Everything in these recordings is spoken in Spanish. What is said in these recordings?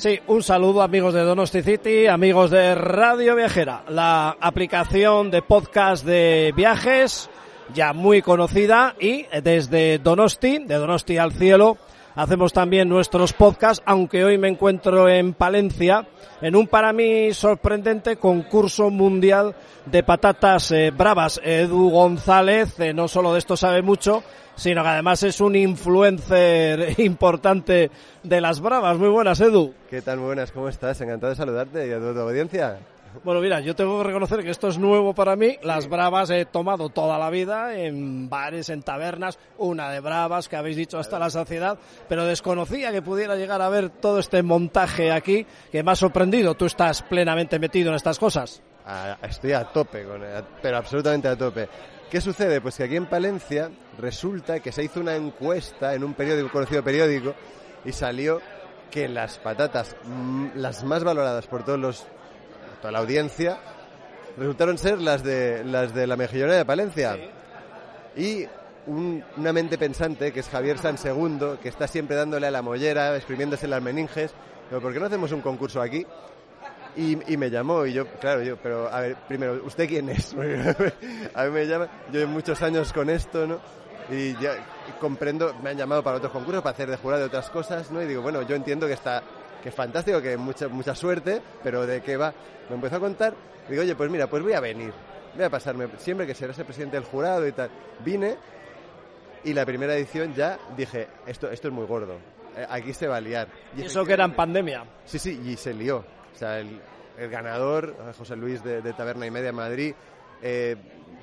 Sí, un saludo amigos de Donosti City, amigos de Radio Viajera, la aplicación de podcast de viajes ya muy conocida y desde Donosti, de Donosti al cielo, hacemos también nuestros podcasts, aunque hoy me encuentro en Palencia, en un para mí sorprendente concurso mundial de patatas eh, bravas. Edu González, eh, no solo de esto sabe mucho, sino que además es un influencer importante de las bravas. Muy buenas, Edu. ¿Qué tal? Muy buenas, ¿cómo estás? Encantado de saludarte y a tu, tu audiencia. Bueno, mira, yo tengo que reconocer que esto es nuevo para mí. Las bravas he tomado toda la vida en bares, en tabernas, una de bravas que habéis dicho hasta la saciedad, pero desconocía que pudiera llegar a ver todo este montaje aquí que me ha sorprendido. Tú estás plenamente metido en estas cosas. Estoy a tope, con, pero absolutamente a tope. ¿Qué sucede? Pues que aquí en Palencia resulta que se hizo una encuesta en un periódico, conocido periódico, y salió que las patatas, mm, las más valoradas por todos los, toda la audiencia, resultaron ser las de las de la mejillona de Palencia. Y un- una mente pensante, que es Javier San Segundo, que está siempre dándole a la mollera, exprimiéndose las meninges, pero ¿por qué no hacemos un concurso aquí? Y, y me llamó y yo, claro, yo, pero a ver, primero, ¿usted quién es? a mí me llama, yo llevo muchos años con esto, ¿no? Y ya comprendo, me han llamado para otros concursos, para hacer de jurado de otras cosas, ¿no? Y digo, bueno, yo entiendo que está, que es fantástico, que mucha, mucha suerte, pero ¿de qué va? Me empezó a contar, digo, oye, pues mira, pues voy a venir, voy a pasarme, siempre que serás el presidente del jurado y tal. Vine y la primera edición ya dije, esto, esto es muy gordo, eh, aquí se va a liar. Y eso que era en pandemia. Sí, sí, y se lió. O sea, el, ganador, José Luis de, Taberna y Media Madrid, eh,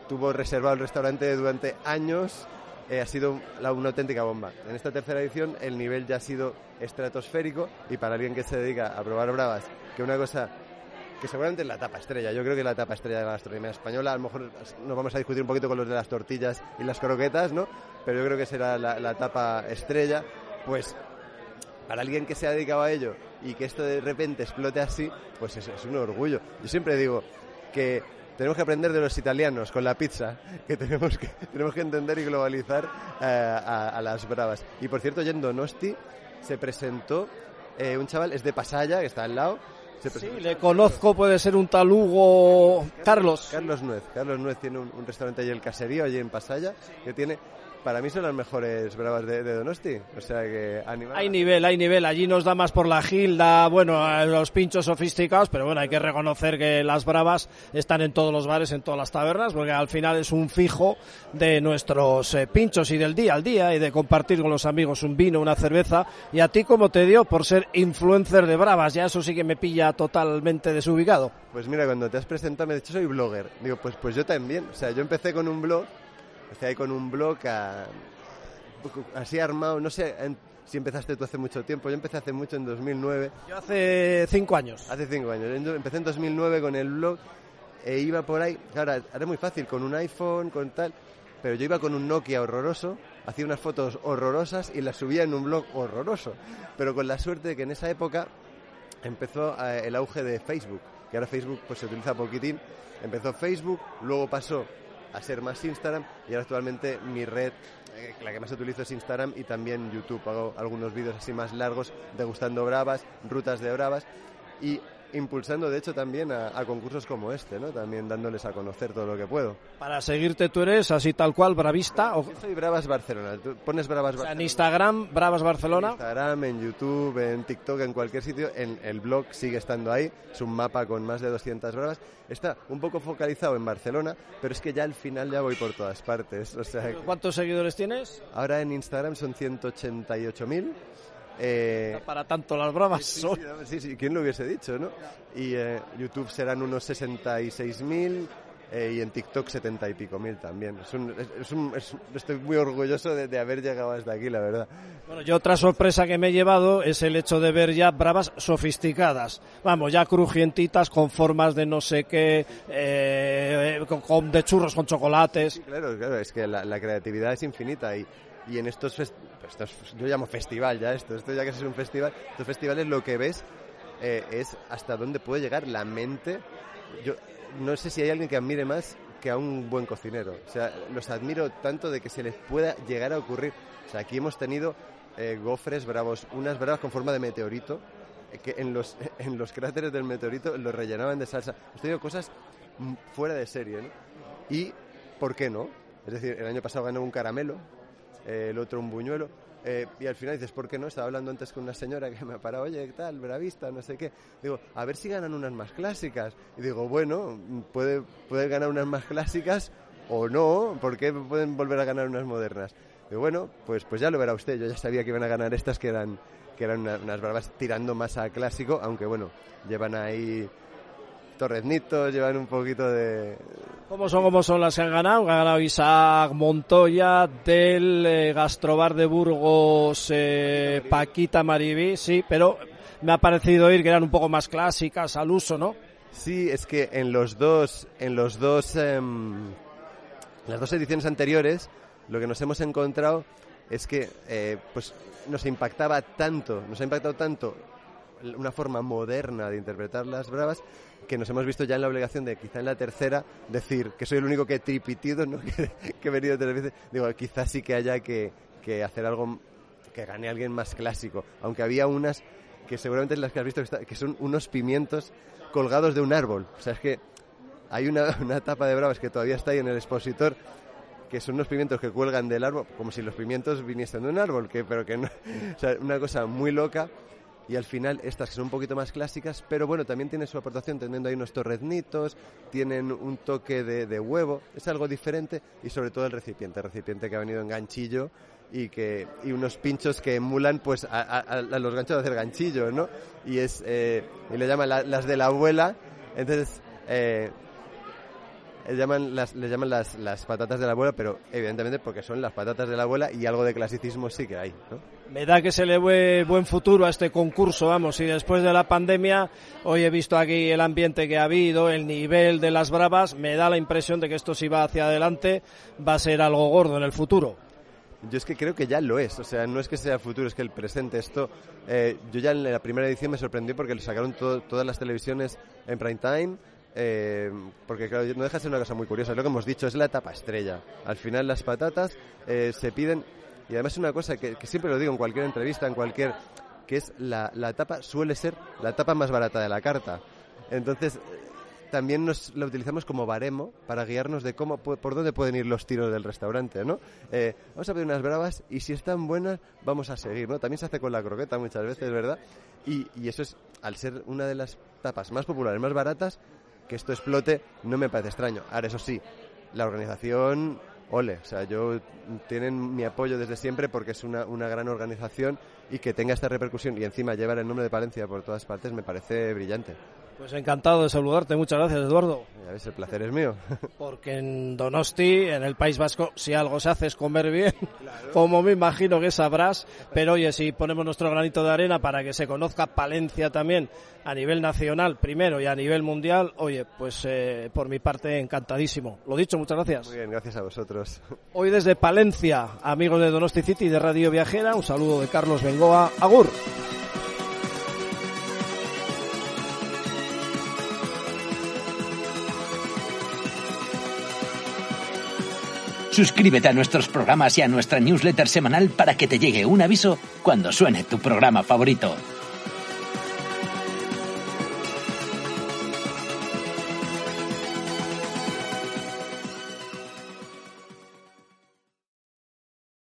tuvo reservado el restaurante durante años. eh, ha sido la- una auténtica bomba. En esta tercera edición el nivel ya ha sido estratosférico y para alguien que se dedica a probar bravas, que una cosa que seguramente es la tapa estrella, yo creo que la tapa estrella de la gastronomía española, a lo mejor nos vamos a discutir un poquito con los de las tortillas y las croquetas, ¿no? Pero yo creo que será la tapa estrella, pues para alguien que se ha dedicado a ello y que esto de repente explote así, pues es, es un orgullo. Yo siempre digo que tenemos que aprender de los italianos con la pizza, que tenemos que, tenemos que entender y globalizar eh, a, a las bravas. Y por cierto, yendo Nosti se presentó eh, un chaval, es de Pasaya, que está al lado. Se Sí, le conozco, puede ser un tal Hugo Carlos. Carlos Nuez. Carlos Nuez tiene un, un restaurante allí, el Caserío, allí en Pasaya, que tiene, para mí son las mejores bravas de, de Donosti. O sea que. Hay nivel, hay nivel. Allí nos da más por la gilda, bueno, los pinchos sofisticados, pero bueno, hay que reconocer que las bravas están en todos los bares, en todas las tabernas, porque al final es un fijo de nuestros eh, pinchos y del día al día y de compartir con los amigos un vino, una cerveza. Y a ti, como te dio por ser influencer de bravas? Ya eso sí que me pilla totalmente desubicado. Pues mira, cuando te has presentado me has dicho soy blogger. Digo, pues, pues yo también. O sea, yo empecé con un blog, empecé ahí con un blog a- así armado, no sé en- si empezaste tú hace mucho tiempo, yo empecé hace mucho, en 2009, Yo hace cinco años. hace cinco años. Empecé en 2009 con el blog e iba por ahí, claro, ahora es muy fácil, con un iPhone, con tal, pero yo iba con un Nokia horroroso, hacía unas fotos horrorosas y las subía en un blog horroroso, pero con la suerte de que en esa época empezó eh, el auge de Facebook, que ahora Facebook pues se utiliza poquitín. Empezó Facebook, luego pasó a ser más Instagram y ahora actualmente mi red, eh, la que más utilizo es Instagram y también YouTube. Hago algunos vídeos así más largos degustando bravas, rutas de bravas y impulsando de hecho también a, concursos como este, ¿no? También dándoles a conocer todo lo que puedo. Para seguirte tú eres así tal cual, Bravista. O... soy Bravas Barcelona. Tú pones Bravas Barcelona. en Instagram, Bravas Barcelona. En Instagram, en YouTube, en TikTok, en cualquier sitio. En el blog sigue estando ahí. Es un mapa con más de 200 bravas. Está un poco focalizado en Barcelona, pero es que ya al final ya voy por todas partes. O sea, ¿Cuántos seguidores tienes? Ahora en Instagram son 188.000 eh, para tanto las bravas sí, sí, ¿quién lo hubiese dicho, no? Y eh, YouTube serán unos 66.000 eh, y en TikTok 70 y pico mil también. estoy muy orgulloso de, haber llegado hasta aquí, la verdad. Bueno, yo otra sorpresa que me he llevado es el hecho de ver ya bravas sofisticadas. Vamos, ya crujientitas con formas de no sé qué, eh, con, de churros con chocolates. claro, claro, es que la creatividad es infinita y y en estos, yo llamo festival ya esto, esto ya que es un festival, estos festivales lo que ves eh, es hasta dónde puede llegar la mente. Yo no sé si hay alguien que admire más que a un buen cocinero. O sea, los admiro tanto de que se les pueda llegar a ocurrir. O sea, aquí hemos tenido eh, gofres bravos, unas bravas con forma de meteorito, eh, que en los, en los cráteres del meteorito los rellenaban de salsa. Hemos tenido cosas fuera de serie, ¿no? Y, ¿por qué no? Es decir, el año pasado ganó un caramelo, el otro un buñuelo. Eh, y al final dices, ¿por qué no? Estaba hablando antes con una señora que me ha parado, oye, ¿qué tal? Bravista, no sé qué. Digo, a ver si ganan unas más clásicas. Y digo, bueno, puede, puede ganar unas más clásicas o no, ¿por qué pueden volver a ganar unas modernas? Digo, bueno, pues, pues ya lo verá usted. Yo ya sabía que iban a ganar estas que eran, que eran unas bravas tirando más a clásico, aunque bueno, llevan ahí torreznitos, llevan un poquito de... ¿Cómo son, cómo son las que han ganado? Ha ganado Isaac Montoya del eh, Gastrobar de Burgos, eh, Paquita Maribí, sí, pero me ha parecido oír que eran un poco más clásicas al uso, ¿no? Sí, es que en los dos, en los dos, em, las dos ediciones anteriores, lo que nos hemos encontrado es que, eh, pues, nos impactaba tanto, nos ha impactado tanto una forma moderna de interpretar las bravas que nos hemos visto ya en la obligación de quizá en la tercera decir que soy el único que he tripitido, ¿no? que, he venido tres veces. Digo, quizás sí que haya que, que hacer algo que gane alguien más clásico. Aunque había unas que seguramente es las que has visto que, son unos pimientos colgados de un árbol. O sea, es que hay una, una tapa de bravas que todavía está ahí en el expositor que son unos pimientos que cuelgan del árbol, como si los pimientos viniesen de un árbol, que, pero que no, o sea, una cosa muy loca y al final estas que son un poquito más clásicas, pero bueno, también tiene su aportación teniendo ahí unos torreznitos, tienen un toque de, huevo, es algo diferente y sobre todo el recipiente, el recipiente que ha venido en ganchillo y que y unos pinchos que emulan pues a, los ganchos de hacer ganchillo, ¿no? Y es eh, y le llaman las de la abuela, entonces eh, llaman las, le llaman las, las patatas de la abuela, pero evidentemente porque son las patatas de la abuela y algo de clasicismo sí que hay, ¿no? Me da que se le ve buen futuro a este concurso, vamos, y después de la pandemia, hoy he visto aquí el ambiente que ha habido, el nivel de las bravas, me da la impresión de que esto si va hacia adelante va a ser algo gordo en el futuro. Yo es que creo que ya lo es, o sea, no es que sea el futuro, es que el presente. Esto, eh, yo ya en la primera edición me sorprendí porque le sacaron todas las televisiones en prime time, eh, porque claro, no deja de ser una cosa muy curiosa, lo que hemos dicho, es la etapa estrella. Al final las patatas eh, se piden, y además es una cosa que, siempre lo digo en cualquier entrevista, en cualquier, que es la, la etapa suele ser la etapa más barata de la carta. Entonces, también nos la utilizamos como baremo para guiarnos de cómo por dónde pueden ir los tiros del restaurante, ¿no? Eh, vamos a pedir unas bravas y si están buenas vamos a seguir, ¿no? También se hace con la croqueta muchas veces, ¿verdad? Y, y eso es, al ser una de las tapas más populares, más baratas, que esto explote no me parece extraño. Ahora, eso sí, la organización, ole, o sea, yo tienen mi apoyo desde siempre porque es una, una gran organización y que tenga esta repercusión y encima llevar el nombre de Palencia por todas partes me parece brillante. Pues encantado de saludarte, muchas gracias Eduardo. El placer es mío. Porque en Donosti, en el País Vasco, si algo se hace es comer bien, como me imagino que sabrás, pero oye, si ponemos nuestro granito de arena para que se conozca Palencia también a nivel nacional primero y a nivel mundial, oye, pues eh, por mi parte encantadísimo. Lo dicho, muchas gracias. Muy bien, gracias a vosotros. Hoy desde Palencia, amigos de Donosti City de Radio Viajera, un saludo de Carlos Bengoa. Agur. Suscríbete a nuestros programas y a nuestra newsletter semanal para que te llegue un aviso cuando suene tu programa favorito.